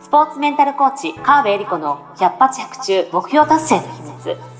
スポーツメンタルコーチ、川辺恵里子の百発百中目標達成の秘密。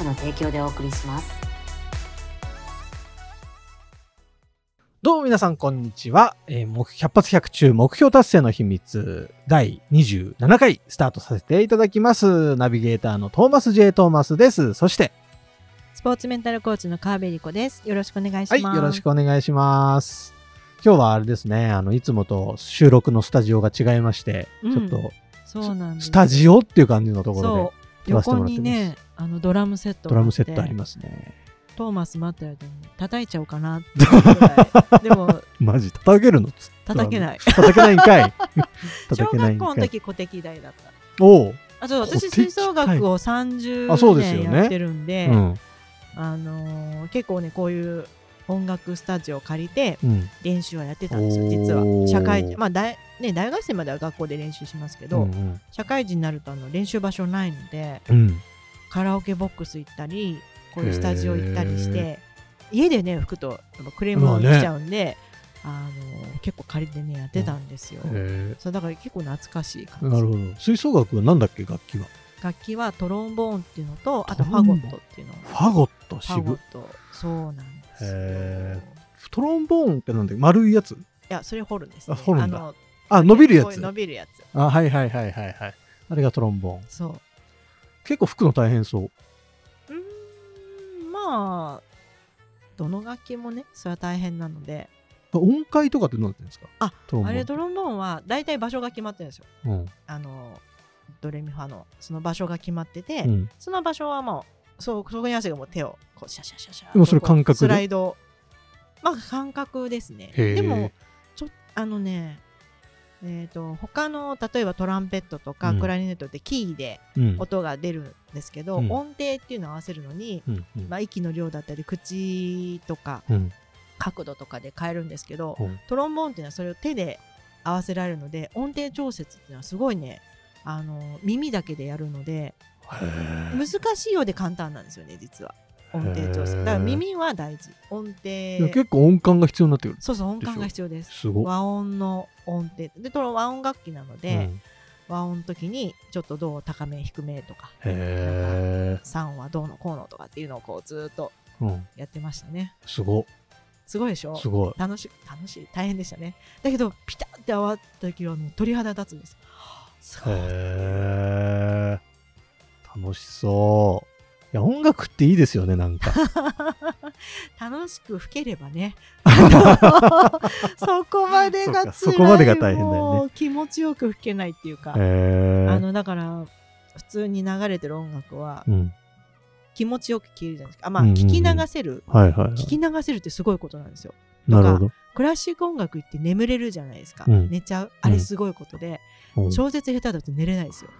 の提供でお送りします。どうも皆さん、こんにちは。えー、目百発百中目標達成の秘密第27回スタートさせていただきます。ナビゲーターのトーマス J. トーマスです。そして、スポーツメンタルコーチの川辺理子です。よろしくお願いします。はい、よろしくお願いします。今日はあれですね、あの、いつもと収録のスタジオが違いまして、うんちょっと、そうなんです。スタジオっていう感じのところそうで横。にね、あのドラムセットドラムセットありますね。トーマス待ってる間に叩いちゃおうかなってぐらい。でも マジ、叩けるの叩けない。叩けないんかい小 叩けないんかい。学校の時古敵大だった。おう、あそう私吹奏楽を30あそうですよね年やってるんで、うん、あのー結構ねこういう音楽スタジオを借りてうん、練習はやってたんですよおー。実は社会人まあ大ね大学生までは学校で練習しますけど、うん、社会人になるとあの練習場所ないのでうん、カラオケボックス行ったりこういうスタジオ行ったりして家でね吹くとクレームまあねが来ちゃうんで、あの結構借りてねやってたんですよ、へそうだから結構懐かしいえ感じ。なるほど。吹奏楽はなんだっけ、楽器は？楽器はトロンボーンっていうのとあとファゴットっていうの。ファゴット、ファゴッ渋。ト。そうなんですよへトロンボーンってなんだ丸いやつ？いやそれ掘るんです、ね、あ掘るんだのあ、伸びるやつ。伸びるやつあ、はいはいはいはいはい。あれがトロンボーン。そう結構吹くの大変そう。うーんまあどの楽器もねそれは大変なので音階とかってどうなってるんですか？あ。あれトロンボーンは大体場所が決まってるんですようん。あのドレミファのその場所が決まってて、うん。その場所はもうそうそこに合わせてもう手をこうシャシャシャシャ。でもそれ感覚で？スライド。まあ感覚ですね。でもちょあのねえー、と他の例えばトランペットとかうん。クラリネットってキーでうん。音が出るんですけど、うん。音程っていうのを合わせるのに、うん。うん。まあ、息の量だったり口とかうん。角度とかで変えるんですけど、うん。トロンボーンっていうのはそれを手で合わせられるので音程調節っていうのはすごいねあの耳だけでやるので難しいようで簡単なんですよね実は。音程調節へー。だから耳は大事。音程。結構音感が必要になってくる。そうそう音感が必要です。すごい。和音の音程。でこの和音楽器なので、うん。和音の時にちょっとどう高め低めとかへえ。3はどうのこうのとかっていうのをこうずーっとうん。やってましたね。すごすごいでしょ？い。すごい。楽しい楽しい。大変でしたね。だけどピタって合わった時はもう鳥肌立つんです。すごい。楽しそう。いや、音楽っていいですよね、なんか。楽しく吹ければね。そこまでが辛い。そこまでが大変だよね。気持ちよく吹けないっていうか。あのだから普通に流れてる音楽はうん。気持ちよく聴けるじゃないですか。あまあ聞き流せる。聞き流せるってすごいことなんですよ。なるほど。クラシック音楽って眠れるじゃないですか、うん。寝ちゃう。あれすごいことで、うん。小説下手だと寝れないですよ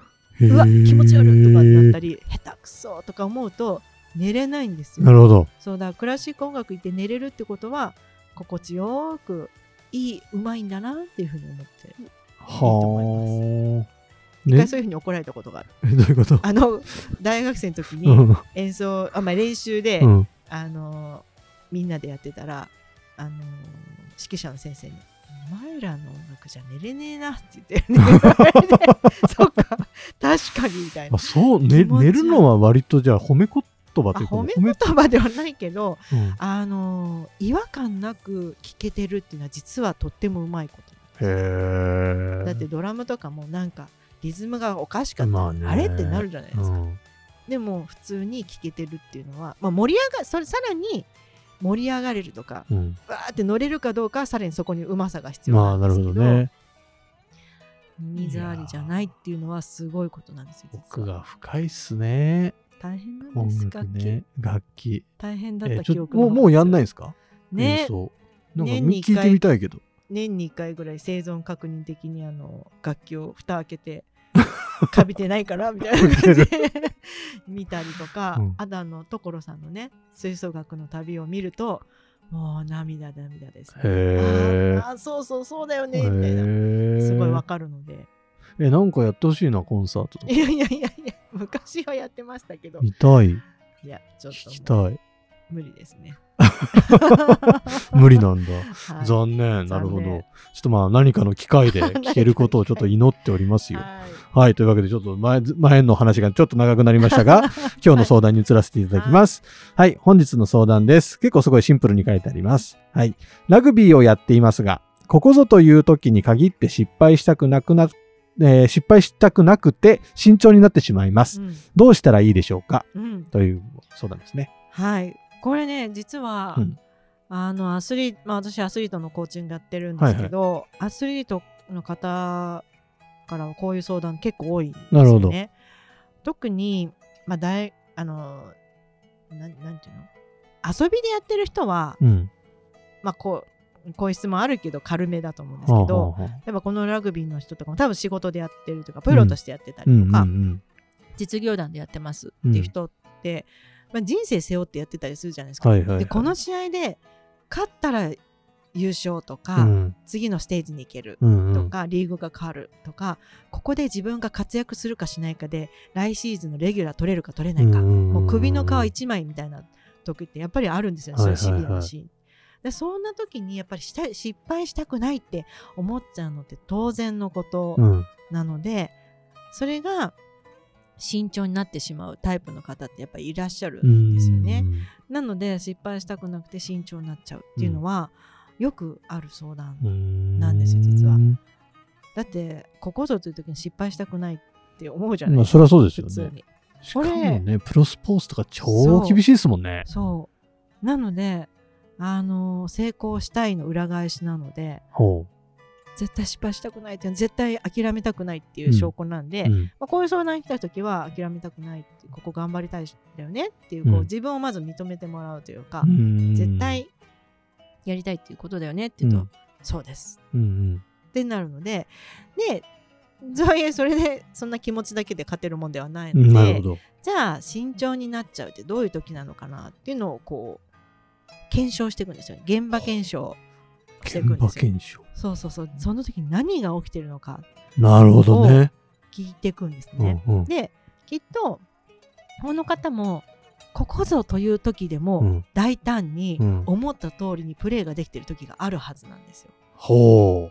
うわ気持ち悪いとかになったり下手くそとか思うと寝れないんですよ。なるほど。そうだクラシック音楽行って寝れるってことは心地よくいいうまいんだなっていうふうに思ってはあ。一回そういうふうに怒られたことがある。え どういうこと？あの大学生の時うにん。演奏あ、まあ、練習で、うん。あのみんなでやってたらあの指揮者の先生に「お前らの音楽じゃ寝れねえな」って言って。そっか確かにみたいなあ、そう、ね、寝るのは割とじゃあ褒め言葉あというか。褒め言葉ではないけどうんあの違和感なく聴けてるっていうのは実はとってもうまいことへえ。だってドラムとかもなんかリズムがおかしかったら、まあねあれってなるじゃないですか、うんでも普通に聴けてるっていうのは、まあ、盛り上がそれさらに盛り上がれるとかうん。わーって乗れるかどうかはさらにそこにうまさが必要まあ、なるなんですけど,、ほどね。耳障りじゃないっていうのはすごいことなんですよ実奥はが深いっすね。大変なん音です楽ね。楽器。大変だっえた記憶もう、もうやんないんですか？ね。演奏。なんか年に一回。聞いてみたいけど。年に1回ぐらい生存確認的にあの楽器を蓋開けて カビてないかなみたいな感じで。見たりとか、うん。あとあの所さんのね吹奏楽の旅を見るともう涙涙です、ね。へあーあーそうそうそうだよえ。ねみたいなへすごいわかるのでえ、なんかやってほしいな、コンサートとか？い。やいやいやいや 昔はやってましたけど見たい。いやちょっ聞きともうたい。無理ですね。無理なんだ。はい残念。なるほど。ちょっとまあ何かの機会で 聞けることをちょっと祈っておりますよ。はいはい。というわけで、ちょっと前、前の話がちょっと長くなりましたが、今日の相談に移らせていただきます。はい。本日の相談です。結構すごいシンプルに書いてあります。はい。ラグビーをやっていますが、ここぞという時に限って失敗したくなくな、えー失敗したくなくて慎重になってしまいます。うんどうしたらいいでしょうか？うんという相談ですね。はい、これね実は、うんあのアスリート、まあ、私アスリートのコーチングやってるんですけど、アスリートの方からはこういう相談結構多いんですなるほどよね。特に、まあ、大あのなんなんていうの？遊びでやってる人は、うん。まあ、こうこういう質問あるけど軽めだと思うんですけど、やっぱこのラグビーの人とかも多分仕事でやってるとかプロとしてやってたりとか、ん。実業団でやってますっていう人って、まあ、人生背負ってやってたりするじゃないですか。はいはいはい。でこの試合で勝ったら優勝とか、うん。次のステージに行けるうんうん。とか、リーグが変わるとかここで自分が活躍するかしないかで来シーズンのレギュラー取れるか取れないか、うんうんうんもう首の皮一枚みたいな時ってやっぱりあるんですよね、はいはいはい。そういうシビアなシーン。でそんな時にやっぱりした失敗したくないって思っちゃうのって当然のことうん。なので、それが慎重になってしまうタイプの方ってやっぱりいらっしゃるんですよね。なので失敗したくなくて慎重になっちゃうっていうのは、よくある相談、うん。なんですよ実はうんだってここぞという時に失敗したくないって思うじゃないまあ、ですか、そりゃそうですよね。普通にしかもね、プロスポーツとか超厳しいですもんね。そうなのであの成功したいの裏返しなのでほ絶対失敗したくないっていう絶対諦めたくないっていう証拠なんで、う。うんまあ、こういう相談に来た時は諦めたくないってここ頑張りたいんだよねっていうこう、うん自分をまず認めてもらうというか、うん絶対やりたいっていうことだよねって言うと、うんそうですうんってなるのででそういうそれでそんな気持ちだけで勝てるもんではないうん。ので。じゃあ慎重になっちゃうってどういう時なのかなっていうのをこう検証していくんですよ現場検証していくんですよ検証。そうそうそうその時に何が起きてるのかなるほどね。聞いていくんですうね、んうんできっとこの方もここぞという時でもうん大胆にうん思った通りにプレーができてる時があるはずなんですよ。ほ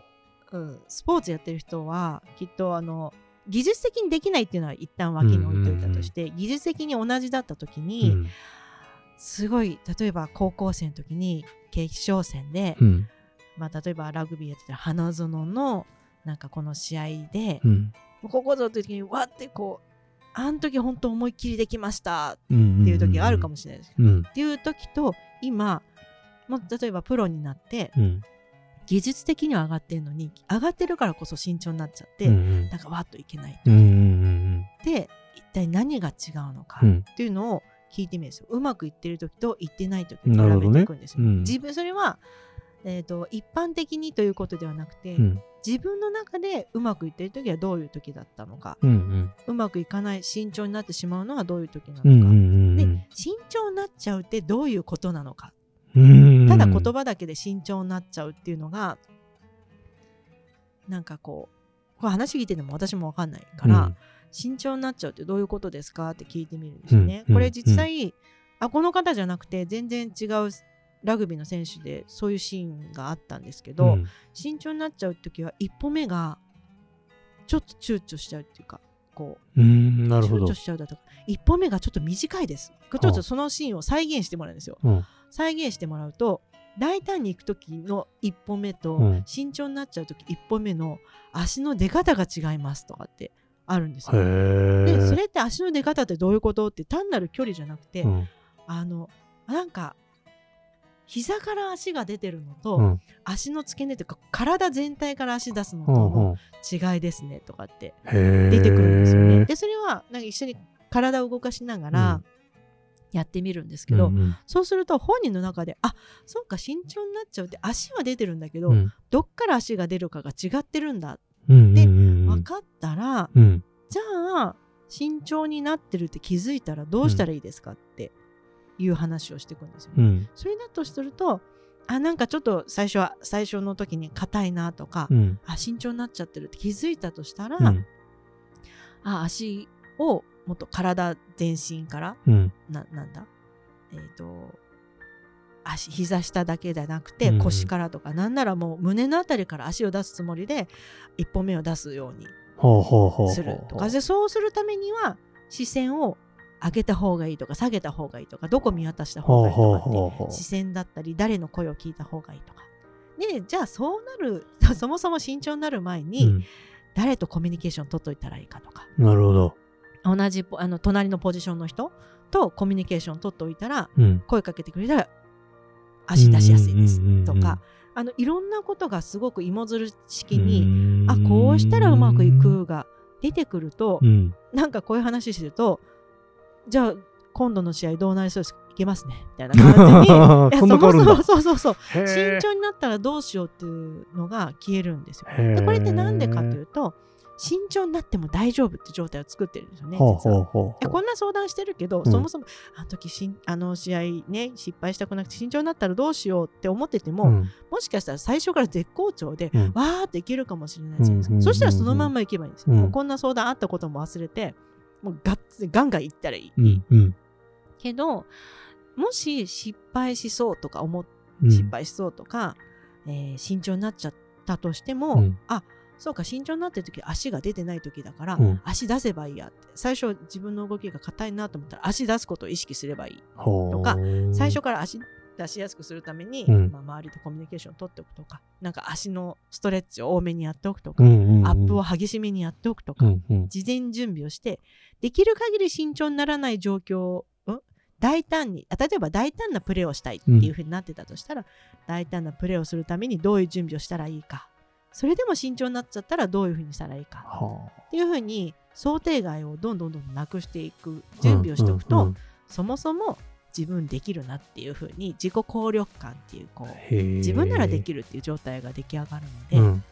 うん、スポーツやってる人はきっとあの技術的にできないっていうのは一旦脇に置いといたとして、技術的に同じだった時う。に、うんすごい例えば高校生の時に決勝戦で、うん。まあ、例えばラグビーやってた花園のなんかこの試合で、うん。ここぞという時にわってこうあの時本当思いっきりできました。っていう時があるかもしれないです。うん。っていう時と今もう例えばプロになってうん。技術的には上がってるのに上がってるからこそ慎重になっちゃって、うんうんなんかわっといけないで一体何が違うのかっていうのを聞いてみるんですよ。うまくいってる時といってない時を比べていくんですよ。うん自分それは、えー、と一般的にということではなくて、うん。自分の中でうまくいってる時はどういう時だったのかうんうん。うまくいかない慎重になってしまうのはどういう時なのか、うんうんうんで慎重になっちゃうってどういうことなのか。うんただ言葉だけで慎重になっちゃうっていうのがなんかこうこれ話聞いてても私も分かんないから、慎重になっちゃうってどういうことですかって聞いてみるんですよね。うん。これ実際、あこの方じゃなくて全然違うラグビーの選手でそういうシーンがあったんですけど、うん。慎重になっちゃう時は一歩目がちょっと躊躇しちゃうっていうかこうんなうるほど。躊躇しちゃうだとか一歩目がちょっと短いです。ちょっとそのシーンを再現してもらうんですよ。うん。再現してもらうと大胆に行く時の一歩目と、うん。慎重になっちゃう時一歩目の足の出方が違いますとかってあるんですよ。でそれって足の出方ってどういうことって単なる距離じゃなくて、うん。あのなんか膝から足が出てるのと、うん。足の付け根というか体全体から足出すのとうんの違いですねとかって出てくるんですよね。でそれはなんか一緒に体を動かしながら、やってみるんですけど、うんうん。そうすると本人の中であそうか慎重になっちゃうって足は出てるんだけど、うん。どっから足が出るかが違ってるんだ。うんでうんうん。分かったら、うん。じゃあ慎重になってるって気づいたらどうしたらいいですかっていう話をしていくんですよね。うん。それだとするとあなんかちょっと最初は最初の時に硬いなとか、うん。あ慎重になっちゃってるって気づいたとしたら、うん。あ足をもっと体全身からうん。ななんだえっ、と足膝下だけじゃなくてうん腰からとか、なんならもう胸のあたりから足を出すつもりで一歩目を出すようにするとか。でそうするためには視線を上げた方がいいとか下げた方がいいとかどこ見渡した方がいいとかって視線だったり誰の声を聞いた方がいいとか。でじゃあそうなる そもそも慎重になる前に、うん。誰とコミュニケーション取っといたらいいかとか。なるほど。同じポあの隣のポジションの人とコミュニケーション取っておいたらうん。声かけてくれたら足出しやすいですとか。あのいろんなことがすごく芋づる式うにん。あこうしたらうまくいくが出てくるとうん。なんかこういう話してるとじゃあ今度の試合どうなりそうですか？いけますね。みたいな感じに。そんな変わるんだ。そもそもそうそうそう慎重になったらどうしようっていうのが消えるんですよ。でこれってなんでかというと慎重になっても大丈夫って状態を作ってるんですよねほう。ほうほうこんな相談してるけど、うん。そもそもあの時しんあの試合ね失敗したくなくて慎重になったらどうしようって思ってても、うん。もしかしたら最初から絶好調で、うん。わーっていけるかもしれないじゃないですか、そしたらそのまんまいけばいいんですよ、こんな相談あったことも忘れてもうガッツガンガンいったらいい、うんうん。けどもし失敗しそうとか思失敗しそうとか、えー慎重になっちゃったとしても、うん。あそうか慎重になってる時足が出てない時だから、うん。足出せばいいやって。最初自分の動きが硬いなと思ったら足出すことを意識すればいいとか最初から足出しやすくするために、うん。まあ、周りとコミュニケーションを取っておくとかなんか足のストレッチを多めにやっておくとか、うんうんうん。アップを激しめにやっておくとか、うんうん。事前準備をしてできる限り慎重にならない状況を、うん？大胆にあ例えば大胆なプレーをしたいっていう風になってたとしたら、大胆なプレーをするためにどういう準備をしたらいいか。それでも慎重になっちゃったらどういう風にしたらいいか。はっていう風に想定外をどんどんどんどんなくしていく準備をしておくと、うんうんうん。そもそも自分できるなっていう風に自己効力感っていうこう自分ならできるっていう状態が出来上がるので、うん。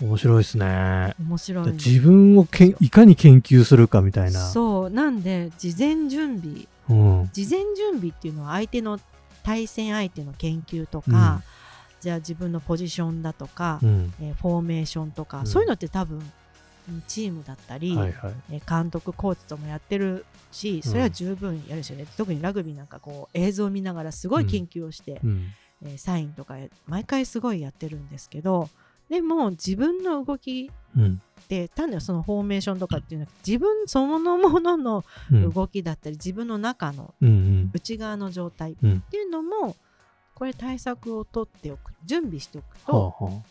面白いですね。面白い自分をけんいかに研究するかみたいな。そう。なんで事前準備。うん。事前準備っていうのは相手の対戦相手の研究とか、じゃあ自分のポジションだとか、うん。えーフォーメーションとか、うん。そういうのって多分うんチームだったり、はいはい。えー監督コーチともやってるしそれは十分やるしね、特にラグビーなんかこう映像を見ながらすごい研究をして、うん。えーサインとか毎回すごいやってるんですけどでも自分の動きうん。で単なるそのフォーメーションとかっていうのは自分そのもののうん。動きだったり、自分の中のうんうん。内側の状態っうん。ていうのもこれ対策を取っておく準備しておくと、はあは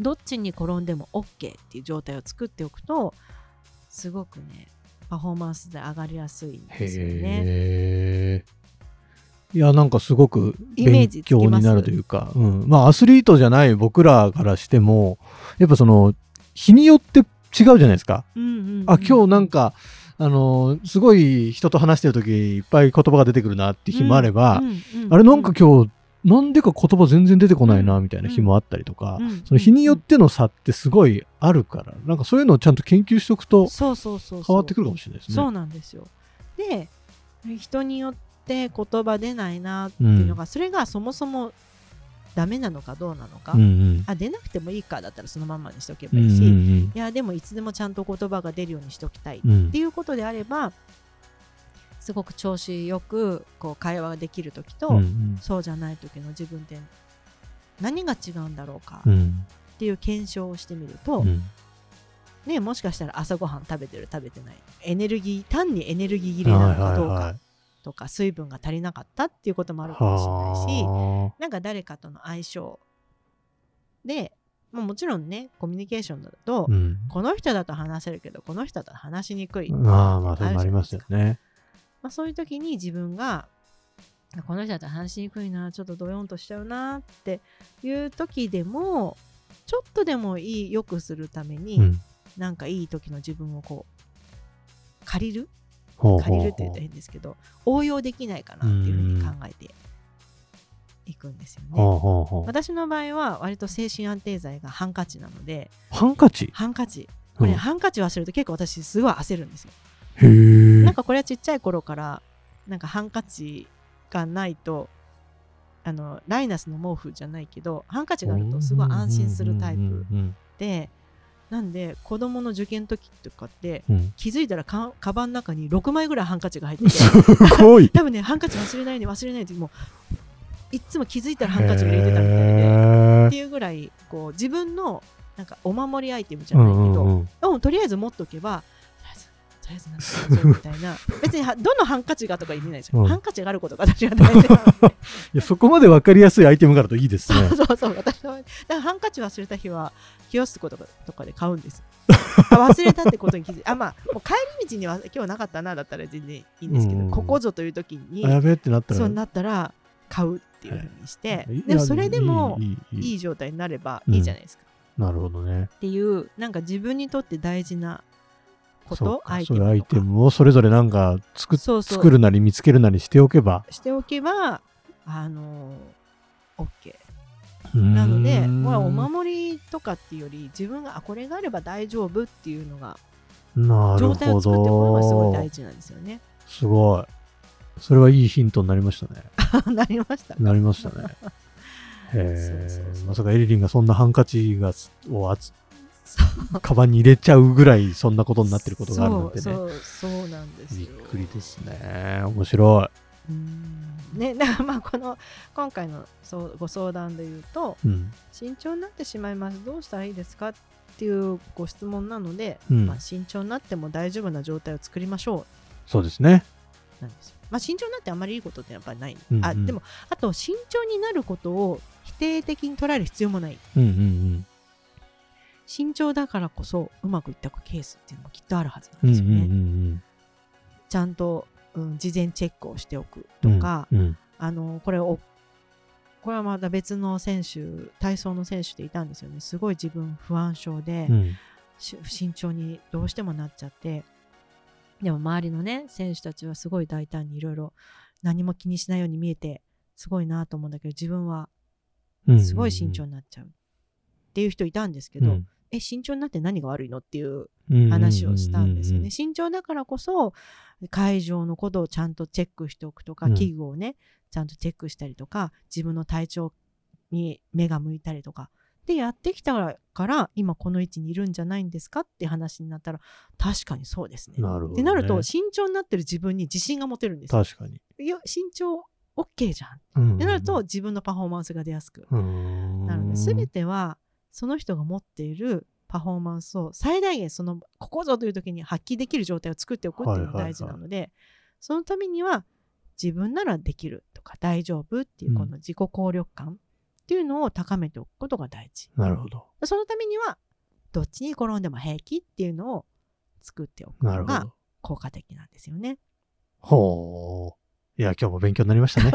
どっちに転んでも OK っていう状態を作っておくとすごくねパフォーマンスで上がりやすいんあですよね。いやなんかすごく勉強になるというか、うん、まあアスリートじゃない僕らからしてもやっぱその日によって違うじゃないですか。うんうんうん。あ今日なんかあのすごい人と話してる時いっぱい言葉が出てくるなって日もあれば、うんうんうん。あれなんか今日なんでか言葉全然出てこないなみたいな日もあったりとか、うん。その日によっての差ってすごいあるからなんかそういうのをちゃんと研究しておくとそうそうそうそう。変わってくるかもしれないですね。そうなんですよ。で人によって言葉出ないなっていうのが、それがそもそもダメなのかどうなのか、うんうん。あ出なくてもいいかだったらそのままにしておけうんばいいし、うんいやでもいつでもちゃんと言葉が出るようにしておきたいっうんうんていうことであればすごく調子よくこう会話ができる時と、うんうん。そうじゃない時の自分って何が違うんだろうかっうん。ていう検証をしてみると、うん。ね、もしかしたら朝ごはん食べてる食べてない。エネルギー単にエネルギー切れなのかどうかとか水分が足りなかったっていうこともあるかもしれないしはなんか誰かとの相性で、まあ、もちろんねコミュニケーションだと、あうん。この人だと話せるけどこの人だと話しにくい。まあまあそういうのありますよね。まあ、そういう時に自分がこの人だと話しにくいなちょっとドヨンとしちゃうなっていう時でもちょっとでもいい良くするために、うん。なんかいい時の自分をこう借りる？借りるって言ったら変ですけど応用できないかなっていうふうに考えていくんですよね。ほうほうほう。私の場合は割と精神安定剤がハンカチなのでハンカチ？ハンカチ。これ、うんハンカチ忘れると結構私すごい焦るんですよ。なんかこれはちっちゃい頃からなんかハンカチがないとあのライナスの毛布じゃないけどハンカチがあるとすごい安心するタイプうんでなんで子供の受験の時とかって気づいたらかカバンの中に6枚ぐらいハンカチが入っててすごい。多分ねハンカチ忘れないで忘れないでもういっつも気づいたらハンカチが入れてたみたいでっていうぐらいこう自分のなんかお守りアイテムじゃないけど、うんうんうんうん。とりあえず持っとけばとりあえずなんかみたいな。別にどのハンカチがとか意味ないじゃん、うん、ハンカチがあることが私は大事夫 いやそこまで分かりやすいアイテムがあるといいですね。そうそう私はだからハンカチ忘れた日は清須子とかとかで買うんです忘れたってことに気づいてあまあもう帰り道には今日なかったなだったら全然いいんですけど、うん、ここぞという時にやべってなったら。そうなったら買うっていうふうにして、はい、でもそれでもいい状態になればいいじゃないですか、うん、なるほどね。っていうなんか自分にとって大事なこと？アイテか。そういうアイテムをそれぞれなんか作っそうそう。作るなり見つけるなりしておけば。しておけばあの OK なのでうーん。これはお守りとかっていうより自分があこれがあれば大丈夫っていうのがなる状態をほ作っておくのがすごいど大事なんですよね。すごい。それはいいヒントになりましたね。なりました。かなりましたね。えまさかエリリンがそんなハンカチがをあつ カバンに入れちゃうぐらいそんなことになってることがあるなんてね。そうそうなんですびよ。っくりですね。面白うん。ね、だからまあこの今回のそうご相談で言うとい、うん。慎重になってしまいます。どうしたらいいですかっていうご質問なので、うん。まあ、慎重になっても大丈夫な状態を作りましょそうですね。うなんですよ。まあ、慎重になってあまりいいことってやっぱりない、うんうん。あでもあと慎重になることを否定的に捉える必要もない。うんうん慎重だからこそうまくいったケースっていうのもきっとあるはずなうんんですよね。うんうんちゃんと、うん、事前チェックをしておくうんとか、うんうん。あのこれをこれはまた別の選手体操の選手でいたんですよね。すごい自分不安症で、うん。し慎重にどうしてもなっちゃって。でも周りのね選手たちはすごい大胆にいろいろ何も気にしないように見えてすごいなと思うんだけど自分はうんすごい慎重になっちゃう。っていう人いたんですけど、うん。え慎重になって何が悪いの？っていううん。話をしたんですよね。うん慎重だからこそ会場のことをちゃんとチェックしておくとか、うん。器具をねちゃんとチェックしたりとか自分の体調に目が向いたりとかでやってきたから今この位置にいるんじゃないんですか？って話になったら確かにそうですね。なるほどね。ってなると慎重になってる自分に自信が持てるんですよ。確かに。いや慎重 OK じゃん。うんってなると自分のパフォーマンスが出やすくうん。なので全てはその人が持っているパフォーマンスを最大限そのここぞという時に発揮できる状態を作っておくっていうのが大事なので、そのためには自分ならできるとか大丈夫っていうこの自己効力感っていうのを高めておくことが大事。なるほど。そのためにはどっちに転んでも平気っていうのを作っておくのが効果的なんですよね。ほう。いや今日も勉強になりましたね。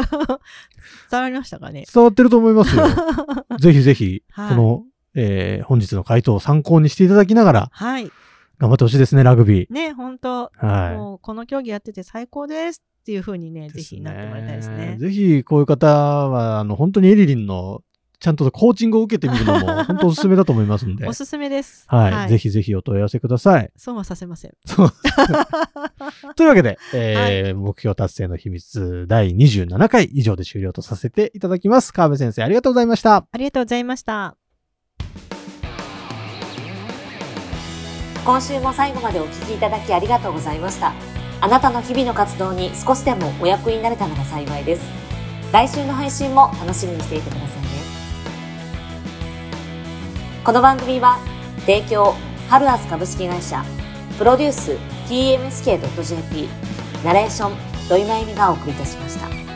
伝わりましたかね？伝わってると思いますよ。ぜひぜひ、はい。この、えー本日の回答を参考にしていただきながら、はい。頑張ってほしいですね、ラグビー。ね、本当はもうこの競技やってて最高ですっていう風にね、い。ぜひなってもらいたいですね。ぜひ、こういう方は、あの、本当にエリリンの、ちゃんとコーチングを受けてみるのも、本当おすすめだと思いますんで。おすすめです。はい、ぜひぜひお問い合わせください。損はさせません。というわけで、えー目標達成の秘密第27回以上で終了とさせていただきます。川辺先生、ありがとうございました。ありがとうございました。今週も最後までお聞きいただきありがとうございました。あなたの日々の活動に少しでもお役になれたなら幸いです。来週の配信も楽しみにしていてくださいね。この番組は提供ハルアス株式会社プロデュース TMSK.jp ナレーション土井真由美がお送りいたしました。